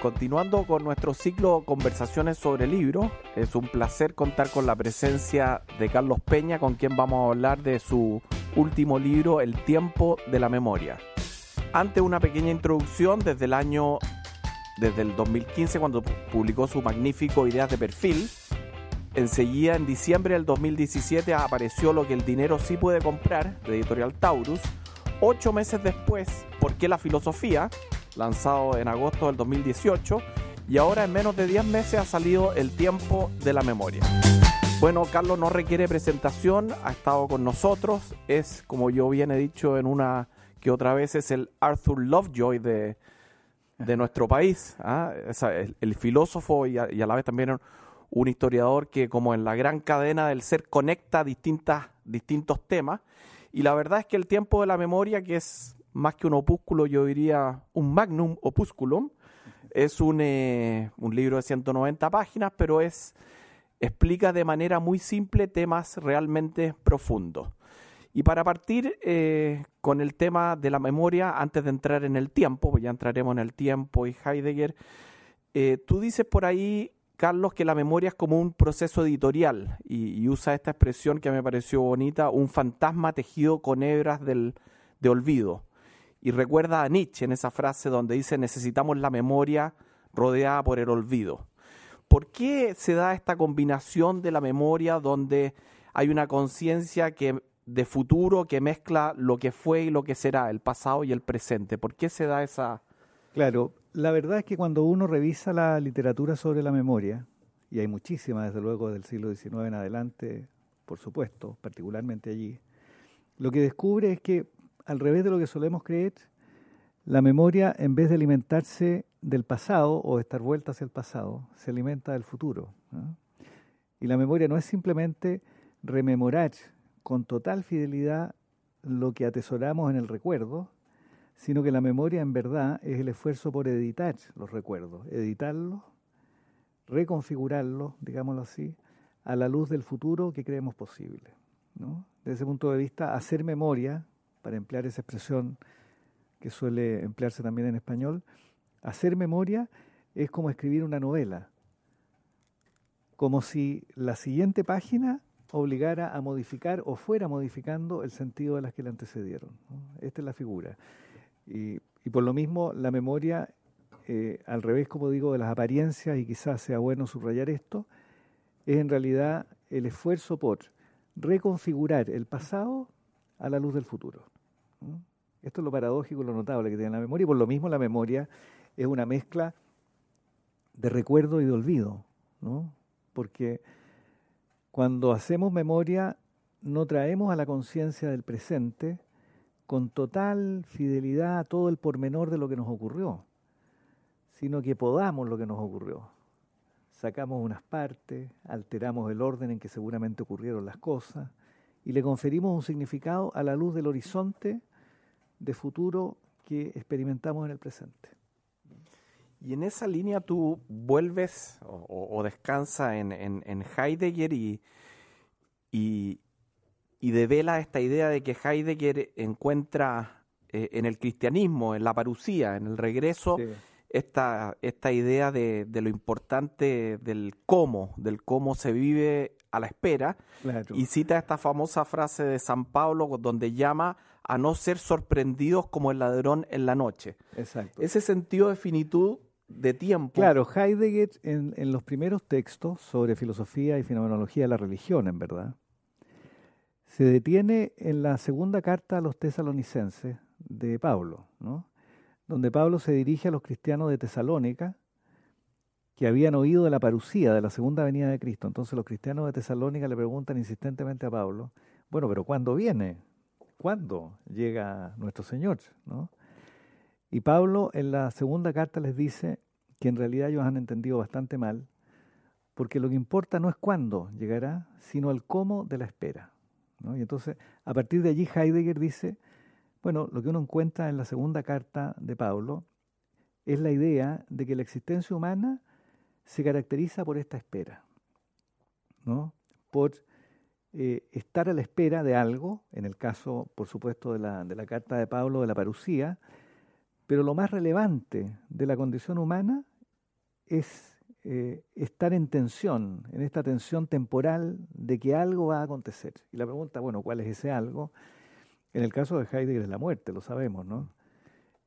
continuando con nuestro ciclo Conversaciones sobre libros, es un placer contar con la presencia de Carlos Peña, con quien vamos a hablar de su último libro, El tiempo de la memoria. Ante una pequeña introducción, desde el año, desde el 2015, cuando publicó su magnífico Ideas de Perfil, enseguida en diciembre del 2017 apareció Lo que el dinero sí puede comprar, de Editorial Taurus. Ocho meses después, ¿Por qué la filosofía? Lanzado en agosto del 2018, y ahora en menos de 10 meses ha salido El tiempo de la memoria. Bueno, Carlos no requiere presentación, ha estado con nosotros, es, como yo bien he dicho en una que otra vez, es el Arthur Lovejoy de, de nuestro país, ¿ah? el, filósofo y a, la vez también un historiador que como en la gran cadena del ser conecta distintas, distintos temas. Y la verdad es que el tiempo de la memoria, que es más que un opúsculo, yo diría un magnum opusculum. Es un, eh, un libro de 190 páginas, pero es explica de manera muy simple temas realmente profundos. Y para partir eh, con el tema de la memoria, antes de entrar en el tiempo, pues ya entraremos en el tiempo y Heidegger, eh, tú dices por ahí, Carlos, que la memoria es como un proceso editorial y, y, usa esta expresión que me pareció bonita, un fantasma tejido con hebras del, de olvido y recuerda a Nietzsche en esa frase donde dice necesitamos la memoria rodeada por el olvido. ¿Por qué se da esta combinación de la memoria donde hay una conciencia que de futuro que mezcla lo que fue y lo que será, el pasado y el presente? ¿Por qué se da esa Claro, la verdad es que cuando uno revisa la literatura sobre la memoria, y hay muchísima desde luego del siglo XIX en adelante, por supuesto, particularmente allí, lo que descubre es que al revés de lo que solemos creer, la memoria, en vez de alimentarse del pasado o estar vuelta hacia el pasado, se alimenta del futuro. Y la memoria no es simplemente rememorar con total fidelidad lo que atesoramos en el recuerdo, sino que la memoria en verdad es el esfuerzo por editar los recuerdos, editarlos, reconfigurarlos, digámoslo así, a la luz del futuro que creemos posible. Desde ese punto de vista, hacer memoria para emplear esa expresión que suele emplearse también en español, hacer memoria es como escribir una novela, como si la siguiente página obligara a modificar o fuera modificando el sentido de las que le antecedieron. Esta es la figura. Y, por lo mismo la memoria, eh, al revés, como digo, de las apariencias, y quizás sea bueno subrayar esto, es en realidad el esfuerzo por reconfigurar el pasado a la luz del futuro. Esto es lo paradójico lo notable que tiene la memoria, y por lo mismo la memoria es una mezcla de recuerdo y de olvido, ¿no? porque cuando hacemos memoria no traemos a la conciencia del presente con total fidelidad a todo el pormenor de lo que nos ocurrió, sino que podamos lo que nos ocurrió. Sacamos unas partes, alteramos el orden en que seguramente ocurrieron las cosas y le conferimos un significado a la luz del horizonte de futuro que experimentamos en el presente. Y en esa línea tú vuelves o, descansas en, en, Heidegger y, y, y, devela esta idea de que Heidegger encuentra eh, en el cristianismo, en la parucía, en el regreso, esta, esta idea de, de, lo importante del cómo, del cómo se vive a la espera. Y cita esta famosa frase de San Pablo donde llama a no ser sorprendidos como el ladrón en la noche. Exacto. Ese sentido de finitud de tiempo. Claro, Heidegger en, en, los primeros textos sobre filosofía y fenomenología de la religión, en verdad, se detiene en la segunda carta a los tesalonicenses de Pablo, ¿no? donde Pablo se dirige a los cristianos de Tesalónica que habían oído de la parucía, de la segunda venida de Cristo. Entonces los cristianos de Tesalónica le preguntan insistentemente a Pablo, bueno, pero ¿cuándo viene? cuándo llega nuestro Señor. Y Pablo en la segunda carta les dice que en realidad ellos han entendido bastante mal, porque lo que importa no es cuándo llegará, sino el cómo de la espera. Y entonces, a partir de allí Heidegger dice, bueno, lo que uno encuentra en la segunda carta de Pablo es la idea de que la existencia humana se caracteriza por esta espera, ¿no? por eh, estar a la espera de algo, en el caso, por supuesto, de la, de la carta de Pablo de la parucía, pero lo más relevante de la condición humana es eh, estar en tensión, en esta tensión temporal de que algo va a acontecer. Y la pregunta, bueno, ¿cuál es ese algo? En el caso de Heidegger es la muerte, lo sabemos, ¿no?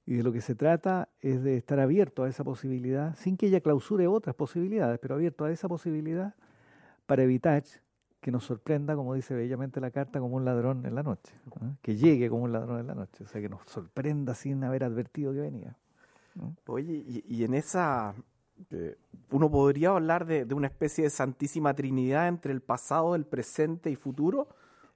Y de lo que se trata es de estar abierto a esa posibilidad, sin que ella clausure otras posibilidades, pero abierto a esa posibilidad para evitar que nos sorprenda, como dice bellamente la carta, como un ladrón en la noche, que llegue como un ladrón en la noche, o sea, que nos sorprenda sin haber advertido que venía. Oye, y, en esa, eh, uno podría hablar de, una especie de santísima trinidad entre el pasado, el presente y futuro,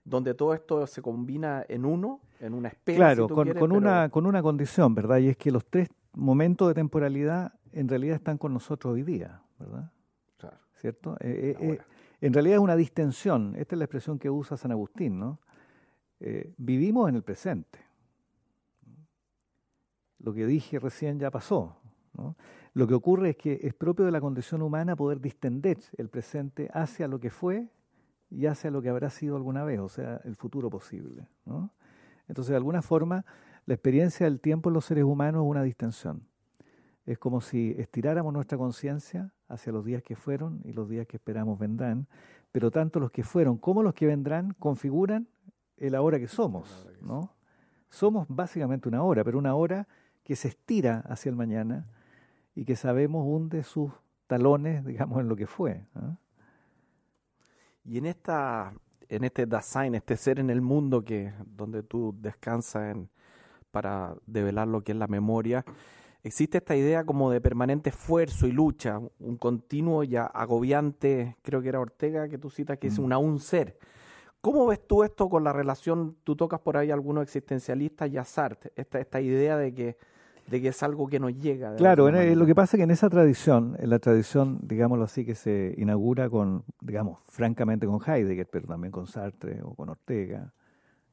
donde todo esto se combina en uno, en una especie. Claro, con, una, con una condición, ¿verdad? Y es que los tres momentos de temporalidad en realidad están con nosotros hoy día, ¿verdad? Claro. ¿Cierto? Eh, eh, en realidad es una distensión, esta es la expresión que usa San Agustín, ¿no? vivimos en el presente. Lo que dije recién ya pasó. ¿no? Lo que ocurre es que es propio de la condición humana poder distender el presente hacia lo que fue y hacia lo que habrá sido alguna vez, o sea, el futuro posible. ¿no? Entonces, de alguna forma, la experiencia del tiempo en los seres humanos es una distensión. Es como si estiráramos nuestra conciencia hacia los días que fueron y los días que esperamos vendrán, pero tanto los que fueron como los que vendrán configuran el ahora que somos, ¿no? Somos básicamente una hora, pero una hora que se estira hacia el mañana y que sabemos hunde sus talones, digamos, en lo que fue. Y en esta, en este Dasein, este ser en el mundo que donde tú descansas en, para develar lo que es la memoria, existe esta idea como de permanente esfuerzo y lucha, un continuo y agobiante, creo que era Ortega que tú citas, que es mm. un aún ser. ¿Cómo ves tú esto con la relación, tú tocas por ahí algunos existencialistas y a Sartre, esta, esta idea de que de que es algo que nos llega. Claro, lo que pasa es que en esa tradición, en la tradición, digámoslo así, que se inaugura con, digamos, francamente con Heidegger, pero también con Sartre o con Ortega,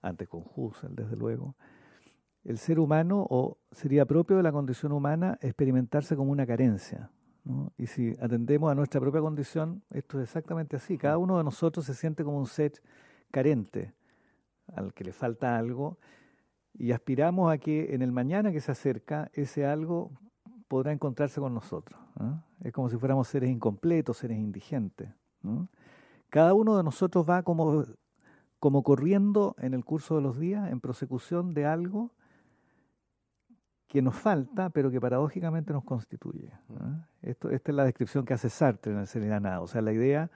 antes con Husserl, desde luego, el ser humano, o sería propio de la condición humana, experimentarse como una carencia. Y si atendemos a nuestra propia condición, esto es exactamente así. Cada uno de nosotros se siente como un ser carente, al que le falta algo, y aspiramos a que en el mañana que se acerca ese algo podrá encontrarse con nosotros. Es como si fuéramos seres incompletos, seres indigentes. Cada uno de nosotros va como, como corriendo en el curso de los días en prosecución de algo que nos falta, pero que paradójicamente nos constituye. Esta es la descripción que hace Sartre en el Serenada. O sea, la idea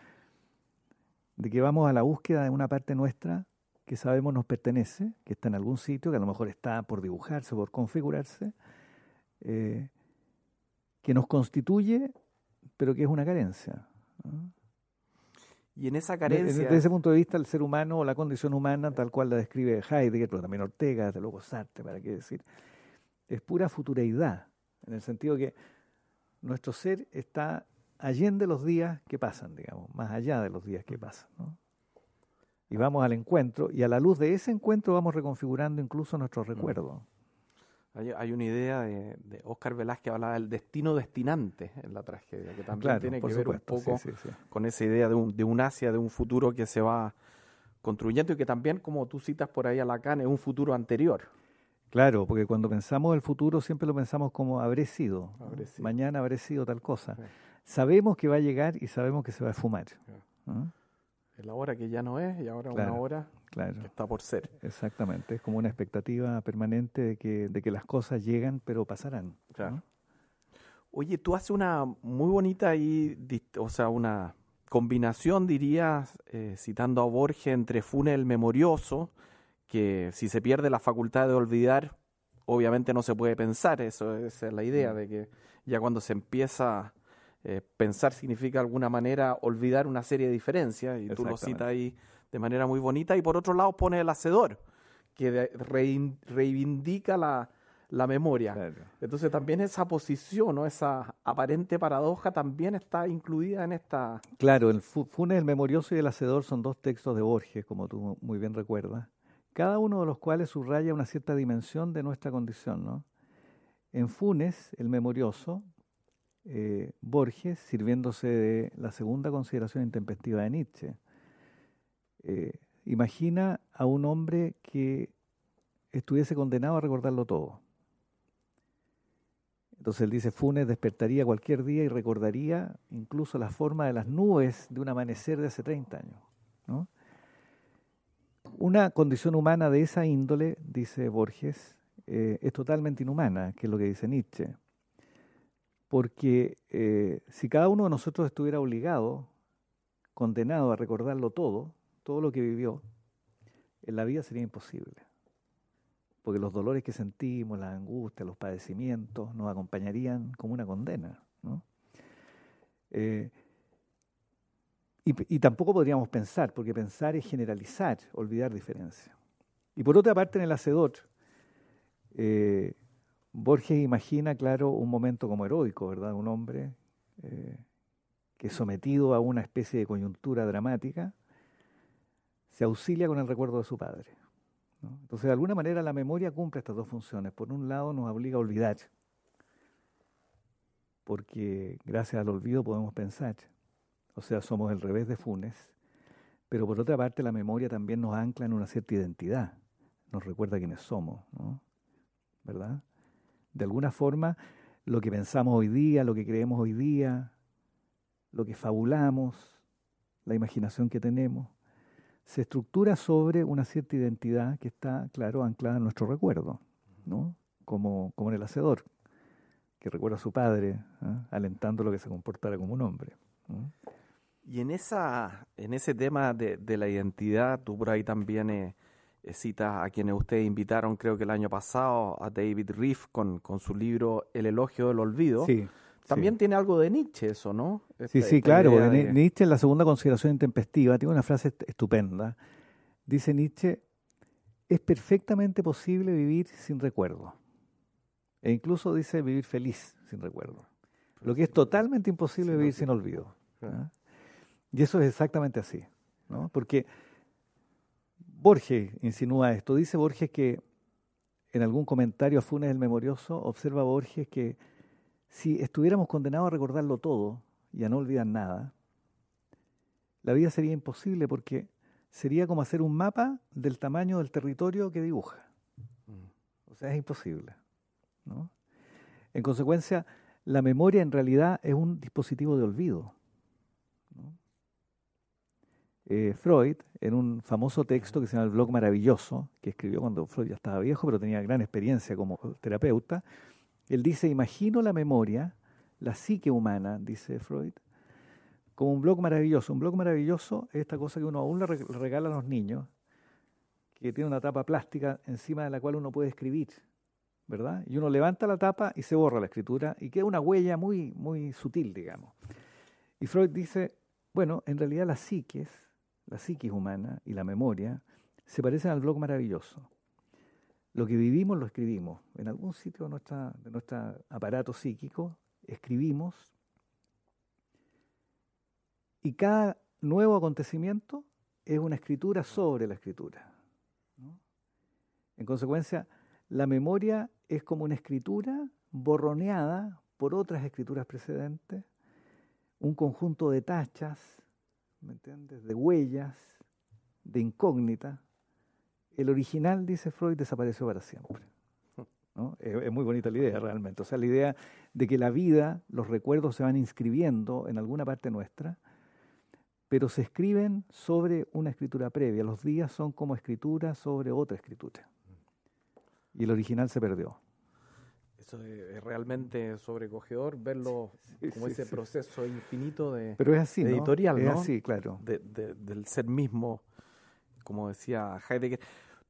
de que vamos a la búsqueda de una parte nuestra que sabemos nos pertenece, que está en algún sitio, que a lo mejor está por dibujarse, por configurarse, eh, que nos constituye, pero que es una carencia. Y en esa carencia... Desde, ese punto de vista, el ser humano o la condición humana, tal cual la describe Heidegger, pero también Ortega, desde luego Sartre, para qué decir, es pura futureidad, en el sentido que nuestro ser está allende los días que pasan, digamos, más allá de los días que pasan. ¿no? Y vamos al encuentro y a la luz de ese encuentro vamos reconfigurando incluso nuestros mm. recuerdos. Hay, una idea de, de, Oscar Velázquez que hablaba del destino destinante en la tragedia, que también tiene que ver un poco con esa idea de un, de un Asia, de un futuro que se va construyendo y que también, como tú citas por ahí a Lacan, es un futuro anterior. Claro, porque cuando pensamos el futuro siempre lo pensamos como habré sido, mañana habré sido tal cosa. Sabemos que va a llegar y sabemos que se va a fumar. Es la hora que ya no es y ahora una hora que está por ser. Exactamente, es como una expectativa permanente de que, de que las cosas llegan pero pasarán. Oye, tú haces una muy bonita y, o sea, una combinación, dirías, eh, citando a Borges, entre Funel memorioso, que si se pierde la facultad de olvidar, obviamente no se puede pensar, eso esa es la idea, mm. de que ya cuando se empieza eh, pensar significa de alguna manera olvidar una serie de diferencias, y tú lo citas ahí de manera muy bonita, y por otro lado pone el hacedor, que reivindica la, memoria. Entonces también esa posición, o esa aparente paradoja también está incluida en esta... Claro, el Funes, el memorioso y el hacedor son dos textos de Borges, como tú muy bien recuerdas, cada uno de los cuales subraya una cierta dimensión de nuestra condición. ¿no? En Funes, el memorioso, eh, Borges, sirviéndose de la segunda consideración intempestiva de Nietzsche. Eh, imagina a un hombre que estuviese condenado a recordarlo todo. Entonces él dice, Funes despertaría cualquier día y recordaría incluso la forma de las nubes de un amanecer de hace 30 años. Una condición humana de esa índole, dice Borges, eh, es totalmente inhumana, que es lo que dice Nietzsche. Porque eh, si cada uno de nosotros estuviera obligado, condenado a recordarlo todo, todo lo que vivió, en la vida sería imposible. Porque los dolores que sentimos, las angustias, los padecimientos, nos acompañarían como una condena. Eh, y, tampoco podríamos pensar, porque pensar es generalizar, olvidar diferencias. Y por otra parte, en el Hacedor, eh, Borges imagina, claro, un momento como heroico, ¿verdad? Un hombre eh, que sometido a una especie de coyuntura dramática, se auxilia con el recuerdo de su padre. Entonces, de alguna manera, la memoria cumple estas dos funciones. Por un lado, nos obliga a olvidar, porque gracias al olvido podemos pensar. O sea, somos el revés de Funes. Pero por otra parte, la memoria también nos ancla en una cierta identidad. Nos recuerda quiénes somos, ¿no? ¿Verdad? De alguna forma, lo que pensamos hoy día, lo que creemos hoy día, lo que fabulamos, la imaginación que tenemos, se estructura sobre una cierta identidad que está, claro, anclada en nuestro recuerdo, ¿no? Como, como en el hacedor, que recuerda a su padre, ¿ah? alentando lo que se comportara como un hombre. Y en, esa, en ese tema de, de la identidad, tú por ahí también eh, eh, citas a quienes ustedes invitaron, creo que el año pasado, a David Riff con, con su libro El elogio del olvido. Sí. También tiene algo de Nietzsche eso, ¿no? sí, sí, claro. Nietzsche en la segunda consideración intempestiva tiene una frase estupenda. Dice Nietzsche, es perfectamente posible vivir sin recuerdo. E incluso dice vivir feliz sin recuerdo. Lo que es totalmente imposible vivir sin olvido. Y eso es exactamente así, ¿no? Porque Borges insinúa esto. Dice Borges que en algún comentario a Funes el Memorioso, observa Borges que si estuviéramos condenados a recordarlo todo y a no olvidar nada, la vida sería imposible porque sería como hacer un mapa del tamaño del territorio que dibuja. Mm. O sea, es imposible. ¿no? En consecuencia, la memoria en realidad es un dispositivo de olvido. Eh, Freud, en un famoso texto que se llama El blog maravilloso, que escribió cuando Freud ya estaba viejo, pero tenía gran experiencia como terapeuta, él dice, imagino la memoria, la psique humana, dice Freud, como un blog maravilloso. Un blog maravilloso es esta cosa que uno aún le regala a los niños, que tiene una tapa plástica encima de la cual uno puede escribir, ¿verdad? Y uno levanta la tapa y se borra la escritura y queda una huella muy, muy sutil, digamos. Y Freud dice, bueno, en realidad las psiques la psiquis humana y la memoria, se parecen al blog maravilloso. Lo que vivimos lo escribimos. En algún sitio de, nuestro aparato psíquico escribimos y cada nuevo acontecimiento es una escritura sobre la escritura. En consecuencia, la memoria es como una escritura borroneada por otras escrituras precedentes, un conjunto de tachas ¿me? De huellas, de incógnita. El original, dice Freud, desapareció para siempre. Es, muy bonita la idea realmente. O sea, la idea de que la vida, los recuerdos se van inscribiendo en alguna parte nuestra, pero se escriben sobre una escritura previa. Los días son como escritura sobre otra escritura. Y el original se perdió. Eso es realmente sobrecogedor verlo como ese proceso infinito de, Pero es así, editorial, ¿no? Es así, claro. del ser mismo, como decía Heidegger.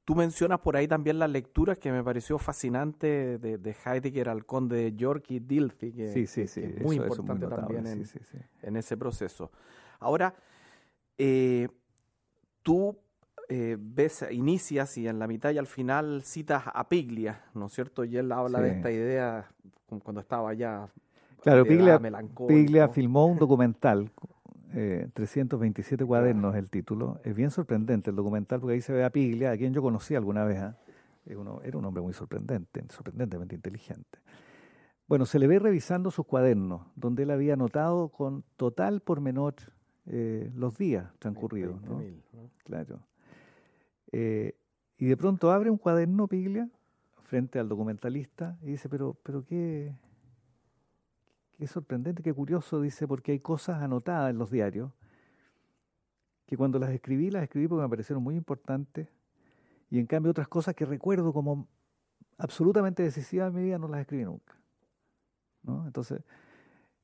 Tú mencionas por ahí también las lecturas que me pareció fascinante de, Heidegger al conde de York y Dilthey, que, es muy importante también en, en, ese proceso. Ahora, eh, tú eh, ves, inicias y en la mitad y al final citas a Piglia, ¿no es cierto? Y él habla de esta idea cuando estaba ya. Claro, Piglia, Piglia filmó un documental, 327 eh, cuadernos el título. Es bien sorprendente el documental porque ahí se ve a Piglia, a quien yo conocí alguna vez. ¿ah? era un hombre muy sorprendente, sorprendentemente inteligente. Bueno, se le ve revisando sus cuadernos, donde él había anotado con total pormenor eh, los días transcurridos. ¿no? Claro. Eh, y de pronto abre un cuaderno Piglia frente al documentalista y dice, pero, pero qué, qué sorprendente, qué curioso, dice, porque hay cosas anotadas en los diarios que cuando las escribí, las escribí porque me parecieron muy importantes y en cambio otras cosas que recuerdo como absolutamente decisivas en mi vida no las escribí nunca. Entonces,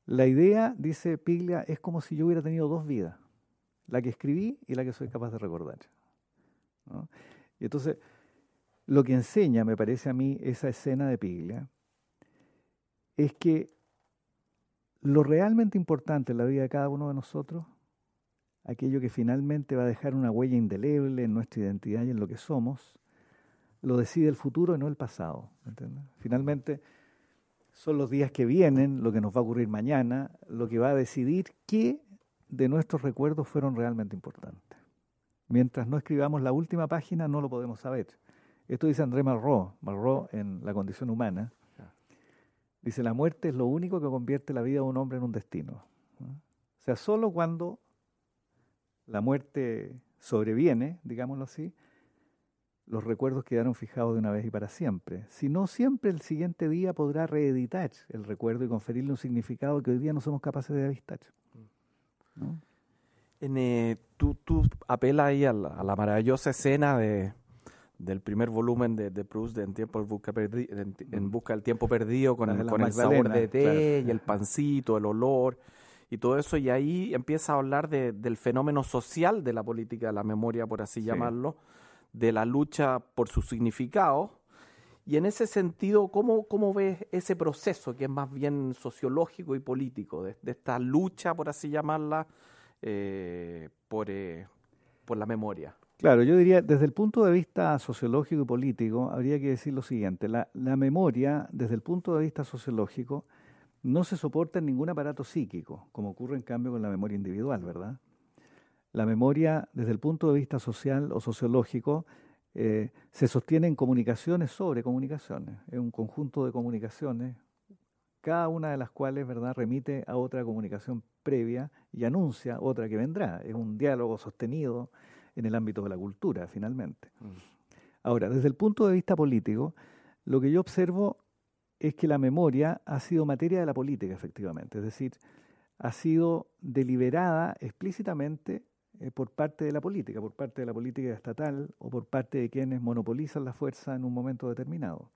la idea, dice Piglia, es como si yo hubiera tenido dos vidas, la que escribí y la que soy capaz de recordar. Y entonces, lo que enseña, me parece a mí, esa escena de Piglia, es que lo realmente importante en la vida de cada uno de nosotros, aquello que finalmente va a dejar una huella indeleble en nuestra identidad y en lo que somos, lo decide el futuro y no el pasado. Finalmente, son los días que vienen, lo que nos va a ocurrir mañana, lo que va a decidir qué de nuestros recuerdos fueron realmente importantes. Mientras no escribamos la última página, no lo podemos saber. Esto dice André Malraux, Malraux en La condición humana. Dice, la muerte es lo único que convierte la vida de un hombre en un destino. O sea, solo cuando la muerte sobreviene, digámoslo así, los recuerdos quedaron fijados de una vez y para siempre. Si no, siempre el siguiente día podrá reeditar el recuerdo y conferirle un significado que hoy día no somos capaces de avistar. En, eh, tú, tú apelas ahí a la, maravillosa escena de, del primer volumen de, de Proust de en, tiempo, en, busca en, busca del tiempo perdido con, el, con el sabor de té y el pancito, el olor y todo eso. Y ahí empieza a hablar del fenómeno social de la política de la memoria, por así llamarlo de la lucha por su significado. Y en ese sentido, ¿cómo, ¿cómo ves ese proceso que es más bien sociológico y político, de, esta lucha, por así llamarla, eh, por, eh, por la memoria? Claro, yo diría, desde el punto de vista sociológico y político, habría que decir lo siguiente, la, memoria, desde el punto de vista sociológico, no se soporta en ningún aparato psíquico, como ocurre en cambio con la memoria individual, ¿verdad? La memoria, desde el punto de vista social o sociológico, eh, se sostiene en comunicaciones sobre comunicaciones. Es un conjunto de comunicaciones, cada una de las cuales ¿verdad? remite a otra comunicación previa y anuncia otra que vendrá. Es un diálogo sostenido en el ámbito de la cultura, finalmente. Mm. Ahora, desde el punto de vista político, lo que yo observo es que la memoria ha sido materia de la política, efectivamente. Es decir, ha sido deliberada explícitamente eh, por parte de la política, por parte de la política estatal o por parte de quienes monopolizan la fuerza en un momento determinado.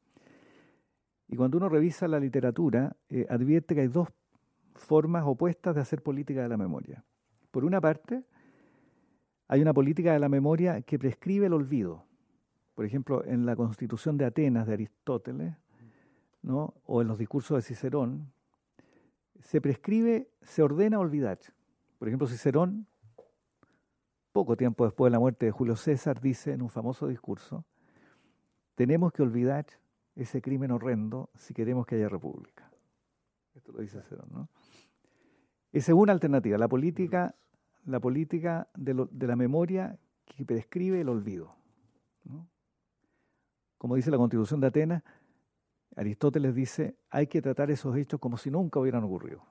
Y cuando uno revisa la literatura, eh, advierte que hay dos formas opuestas de hacer política de la memoria. Por una parte, hay una política de la memoria que prescribe el olvido. Por ejemplo, en la Constitución de Atenas de Aristóteles, ¿no? o en los discursos de Cicerón, se prescribe, se ordena olvidar. Por ejemplo, Cicerón poco tiempo después de la muerte de Julio César, dice en un famoso discurso, tenemos que olvidar ese crimen horrendo si queremos que haya república. Esto lo dice Cerón, ¿no? Esa es una alternativa, la política, la política de, la memoria que prescribe el olvido. Como dice la Constitución de Atenas, Aristóteles dice, hay que tratar esos hechos como si nunca hubieran ocurrido.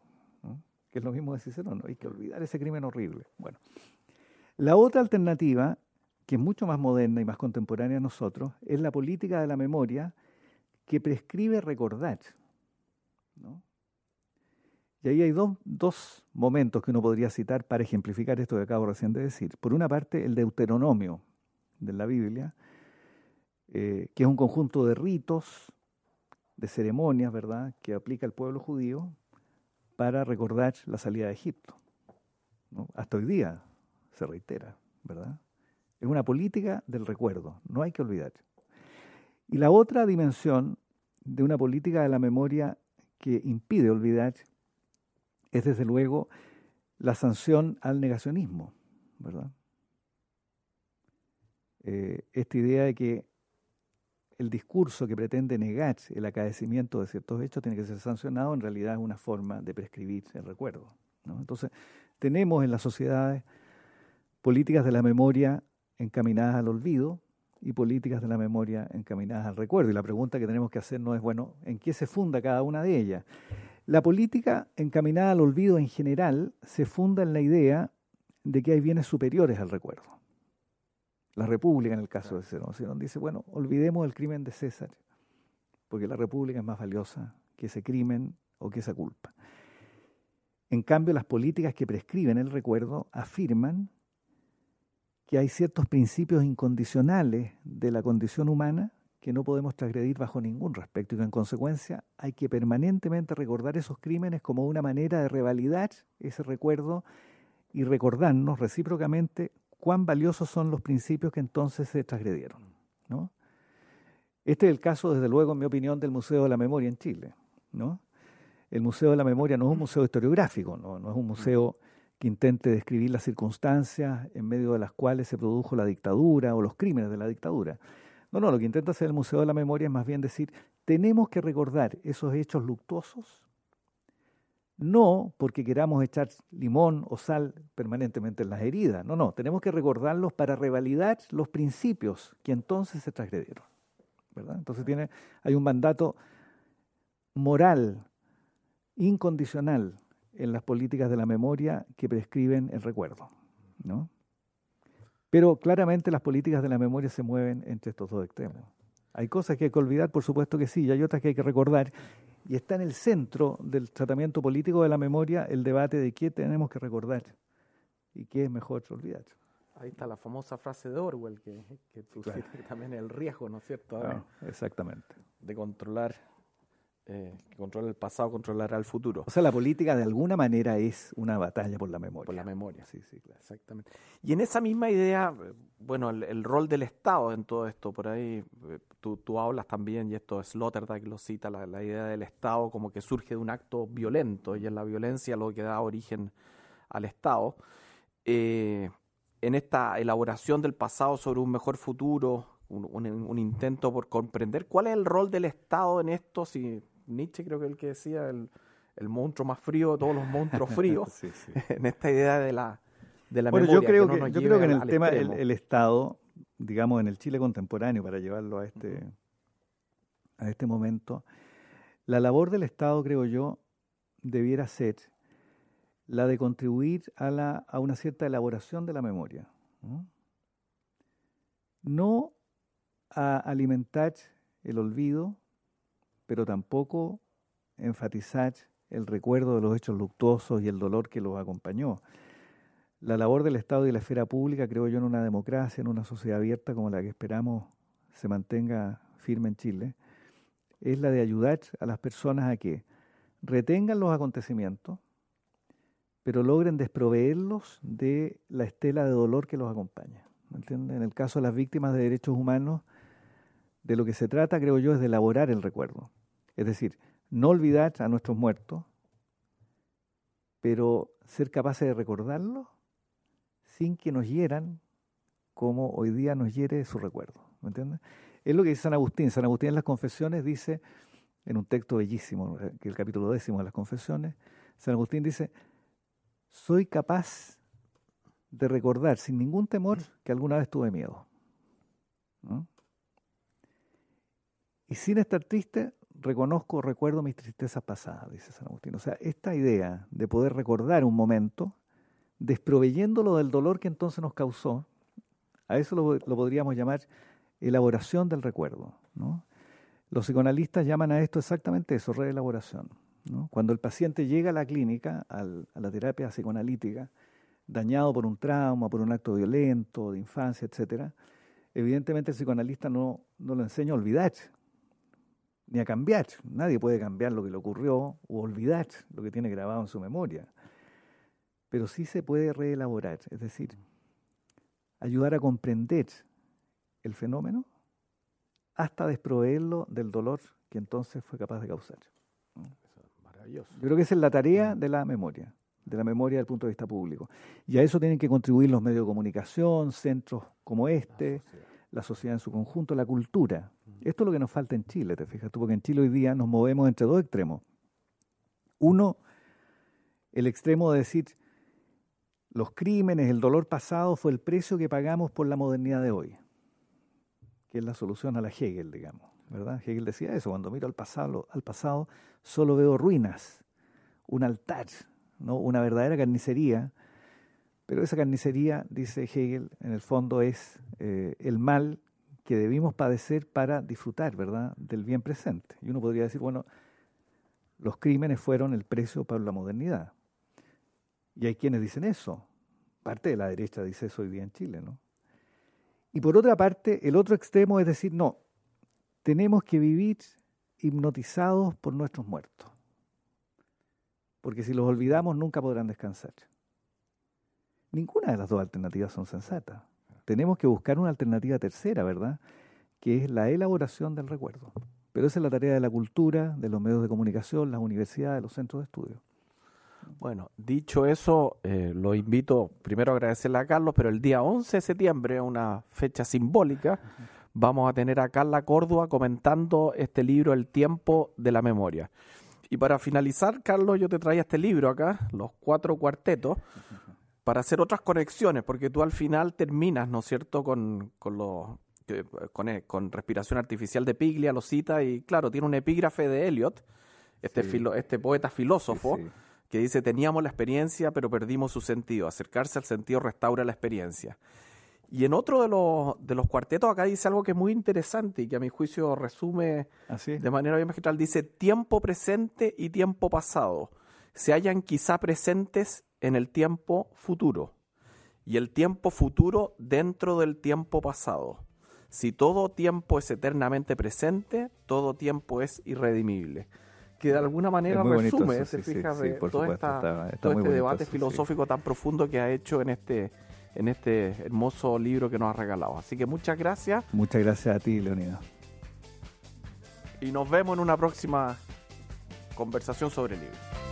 Que es lo mismo de Cicerón, ¿no? hay que olvidar ese crimen horrible. Bueno, la otra alternativa, que es mucho más moderna y más contemporánea a nosotros, es la política de la memoria que prescribe recordar. Y ahí hay dos, momentos que uno podría citar para ejemplificar esto que acabo recién de decir. Por una parte, el Deuteronomio de la Biblia, eh, que es un conjunto de ritos, de ceremonias, ¿verdad?, que aplica el pueblo judío para recordar la salida de Egipto. Hasta hoy día se reitera, ¿verdad? Es una política del recuerdo, no hay que olvidar. Y la otra dimensión de una política de la memoria que impide olvidar es desde luego la sanción al negacionismo, ¿verdad? Eh, esta idea de que el discurso que pretende negar el acaecimiento de ciertos hechos tiene que ser sancionado, en realidad es una forma de prescribir el recuerdo. Entonces, tenemos en las sociedades políticas de la memoria encaminadas al olvido y políticas de la memoria encaminadas al recuerdo. Y la pregunta que tenemos que hacer no es, bueno, ¿en qué se funda cada una de ellas? La política encaminada al olvido en general se funda en la idea de que hay bienes superiores al recuerdo. La República, en el caso de Cerón, Cerón dice, bueno, olvidemos el crimen de César, porque la República es más valiosa que ese crimen o que esa culpa. En cambio, las políticas que prescriben el recuerdo afirman que hay ciertos principios incondicionales de la condición humana que no podemos transgredir bajo ningún respecto y que en consecuencia hay que permanentemente recordar esos crímenes como una manera de revalidar ese recuerdo y recordarnos recíprocamente cuán valiosos son los principios que entonces se transgredieron. ¿no? Este es el caso, desde luego, en mi opinión, del Museo de la Memoria en Chile. ¿no? El Museo de la Memoria no es un museo historiográfico, no, no es un museo que intente describir las circunstancias en medio de las cuales se produjo la dictadura o los crímenes de la dictadura. No, no, lo que intenta hacer el Museo de la Memoria es más bien decir, tenemos que recordar esos hechos luctuosos, no porque queramos echar limón o sal permanentemente en las heridas, no, no, tenemos que recordarlos para revalidar los principios que entonces se transgredieron. ¿verdad? Entonces tiene, hay un mandato moral, incondicional, en las políticas de la memoria que prescriben el recuerdo. ¿no? Pero claramente las políticas de la memoria se mueven entre estos dos extremos. Hay cosas que hay que olvidar, por supuesto que sí, y hay otras que hay que recordar. Y está en el centro del tratamiento político de la memoria el debate de qué tenemos que recordar y qué es mejor olvidar. Ahí está la famosa frase de Orwell, que, que tú también el riesgo, ¿no es cierto? Ah, exactamente. De controlar eh, que controla el pasado controlará el futuro. O sea, la política de alguna manera es una batalla por la memoria. Por la memoria, sí, sí, claro. exactamente. Y en esa misma idea, bueno, el, rol del Estado en todo esto, por ahí eh, tú, tú hablas también, y esto es Sloterdijk lo cita, la, idea del Estado como que surge de un acto violento, y es la violencia lo que da origen al Estado. Eh, en esta elaboración del pasado sobre un mejor futuro, un, un, intento por comprender cuál es el rol del Estado en esto, si Nietzsche creo que el que decía, el, el monstruo más frío de todos los monstruos fríos, en esta idea de la, de la bueno, Yo creo que, yo creo que en el tema el, Estado, digamos en el Chile contemporáneo, para llevarlo a este, a este momento, la labor del Estado, creo yo, debiera ser la de contribuir a, la, a una cierta elaboración de la memoria. ¿no? no a alimentar el olvido, pero tampoco enfatizar el recuerdo de los hechos luctuosos y el dolor que los acompañó. La labor del Estado y la esfera pública, creo yo, en una democracia, en una sociedad abierta como la que esperamos se mantenga firme en Chile, es la de ayudar a las personas a que retengan los acontecimientos, pero logren desproveerlos de la estela de dolor que los acompaña. En el caso de las víctimas de derechos humanos, de lo que se trata, creo yo, es de elaborar el recuerdo. Es decir, no olvidar a nuestros muertos, pero ser capaces de recordarlos sin que nos hieran como hoy día nos hiere su recuerdo. ¿Me entiendes? Es lo que dice San Agustín. San Agustín en las confesiones dice, en un texto bellísimo, que el capítulo décimo de las confesiones, San Agustín dice, soy capaz de recordar sin ningún temor que alguna vez tuve miedo. Y sin estar triste, reconozco, recuerdo mis tristezas pasadas, dice San Agustín. O sea, esta idea de poder recordar un momento, desproveyéndolo del dolor que entonces nos causó, a eso lo, podríamos llamar elaboración del recuerdo. Los psicoanalistas llaman a esto exactamente eso, reelaboración. Cuando el paciente llega a la clínica, a la terapia psicoanalítica, dañado por un trauma, por un acto violento, de infancia, etc., evidentemente el psicoanalista no, no lo enseña a olvidar, ni a cambiar. Nadie puede cambiar lo que le ocurrió o olvidar lo que tiene grabado en su memoria. Pero sí se puede reelaborar, es decir, ayudar a comprender el fenómeno hasta desproveerlo del dolor que entonces fue capaz de causar. maravilloso. Yo creo que esa es la tarea de la memoria, de la memoria del punto de vista público. Y a eso tienen que contribuir los medios de comunicación, centros como este, la sociedad en su conjunto, la cultura. Esto es lo que nos falta en Chile, te fijas tú, porque en Chile hoy día nos movemos entre dos extremos. Uno, el extremo de decir, los crímenes, el dolor pasado fue el precio que pagamos por la modernidad de hoy, que es la solución a la Hegel, digamos. ¿verdad? Hegel decía eso, cuando miro al pasado, al pasado solo veo ruinas, un altar, ¿no? una verdadera carnicería, pero esa carnicería, dice Hegel, en el fondo es eh, el mal que debimos padecer para disfrutar, ¿verdad?, del bien presente. Y uno podría decir, bueno, los crímenes fueron el precio para la modernidad. Y hay quienes dicen eso. Parte de la derecha dice eso hoy día en Chile, ¿no? Y por otra parte, el otro extremo es decir, no, tenemos que vivir hipnotizados por nuestros muertos. Porque si los olvidamos nunca podrán descansar. Ninguna de las dos alternativas son sensatas. Tenemos que buscar una alternativa tercera, ¿verdad? Que es la elaboración del recuerdo. Pero esa es la tarea de la cultura, de los medios de comunicación, las universidades, los centros de estudio. Bueno, dicho eso, eh, lo invito primero a agradecerle a Carlos, pero el día 11 de septiembre, una fecha simbólica, vamos a tener a Carla Córdoba comentando este libro El tiempo de la memoria. Y para finalizar, Carlos, yo te traía este libro acá, Los Cuatro Cuartetos, para hacer otras conexiones, porque tú al final terminas, ¿no es cierto?, con, con, con, eh, con, respiración artificial de Piglia, lo cita, y claro, tiene un epígrafe de Eliot, este, este poeta filósofo, que dice, teníamos la experiencia, pero perdimos su sentido. Acercarse al sentido restaura la experiencia. Y en otro de los, de los cuartetos acá dice algo que es muy interesante y que a mi juicio resume ¿Ah, de manera bien magistral. Dice, tiempo presente y tiempo pasado se hallan quizá presentes en el tiempo futuro y el tiempo futuro dentro del tiempo pasado. Si todo tiempo es eternamente presente, todo tiempo es irredimible. Que de alguna manera resume, se fija, todo, este debate filosófico tan profundo que ha hecho en este, en este hermoso libro que nos ha regalado. Así que muchas gracias. Muchas gracias a ti, Leonidas. Y nos vemos en una próxima conversación sobre el libro.